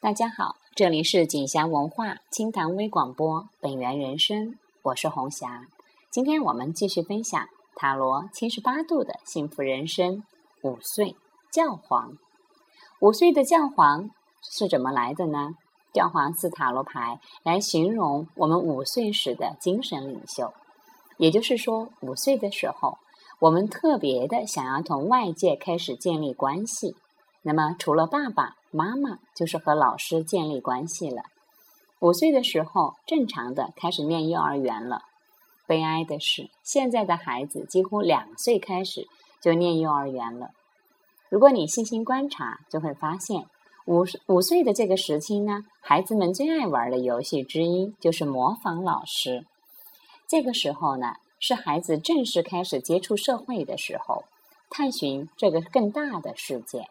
大家好，这里是锦霞文化清谈微广播，本源人生，我是红霞。今天我们继续分享塔罗七十八度的幸福人生。五岁教皇，五岁的教皇是怎么来的呢？教皇是塔罗牌来形容我们五岁时的精神领袖，也就是说，五岁的时候，我们特别的想要同外界开始建立关系。那么，除了爸爸妈妈，就是和老师建立关系了。五岁的时候，正常的开始念幼儿园了。悲哀的是，现在的孩子几乎两岁开始就念幼儿园了。如果你细心观察，就会发现，五五岁的这个时期呢，孩子们最爱玩的游戏之一就是模仿老师。这个时候呢，是孩子正式开始接触社会的时候，探寻这个更大的世界。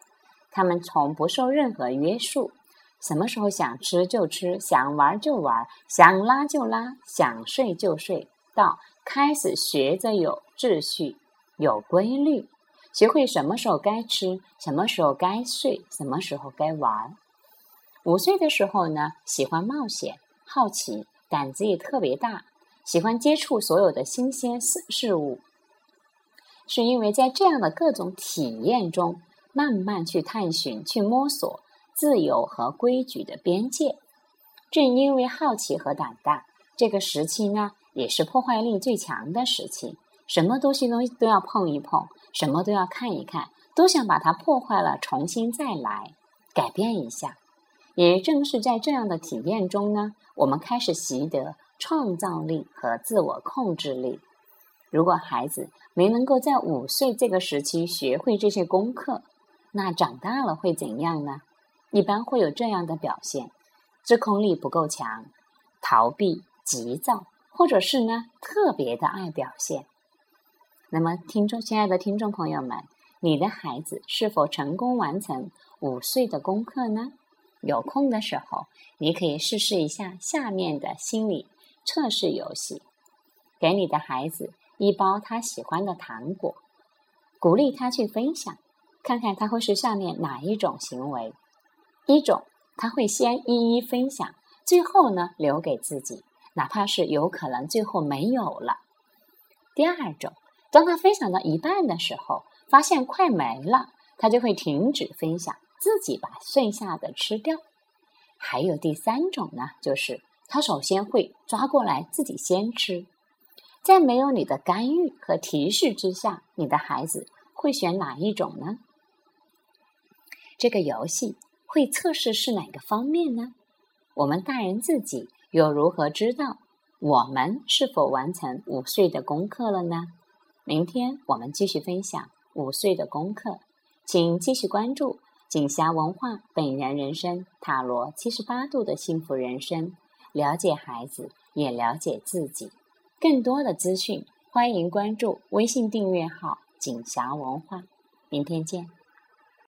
他们从不受任何约束，什么时候想吃就吃，想玩就玩，想拉就拉，想睡就睡，到开始学着有秩序、有规律，学会什么时候该吃，什么时候该睡，什么时候该玩。五岁的时候呢，喜欢冒险、好奇，胆子也特别大，喜欢接触所有的新鲜事事物，是因为在这样的各种体验中。慢慢去探寻、去摸索自由和规矩的边界。正因为好奇和胆大，这个时期呢，也是破坏力最强的时期。什么东西都都要碰一碰，什么都要看一看，都想把它破坏了，重新再来，改变一下。也正是在这样的体验中呢，我们开始习得创造力和自我控制力。如果孩子没能够在五岁这个时期学会这些功课，那长大了会怎样呢？一般会有这样的表现：自控力不够强，逃避、急躁，或者是呢特别的爱表现。那么，听众，亲爱的听众朋友们，你的孩子是否成功完成五岁的功课呢？有空的时候，你可以试试一下下面的心理测试游戏：给你的孩子一包他喜欢的糖果，鼓励他去分享。看看他会是下面哪一种行为？一种，他会先一一分享，最后呢留给自己，哪怕是有可能最后没有了。第二种，当他分享到一半的时候，发现快没了，他就会停止分享，自己把剩下的吃掉。还有第三种呢，就是他首先会抓过来自己先吃，在没有你的干预和提示之下，你的孩子会选哪一种呢？这个游戏会测试是哪个方面呢？我们大人自己又如何知道我们是否完成五岁的功课了呢？明天我们继续分享五岁的功课，请继续关注锦霞文化本源人生塔罗七十八度的幸福人生，了解孩子也了解自己。更多的资讯，欢迎关注微信订阅号锦霞文化。明天见。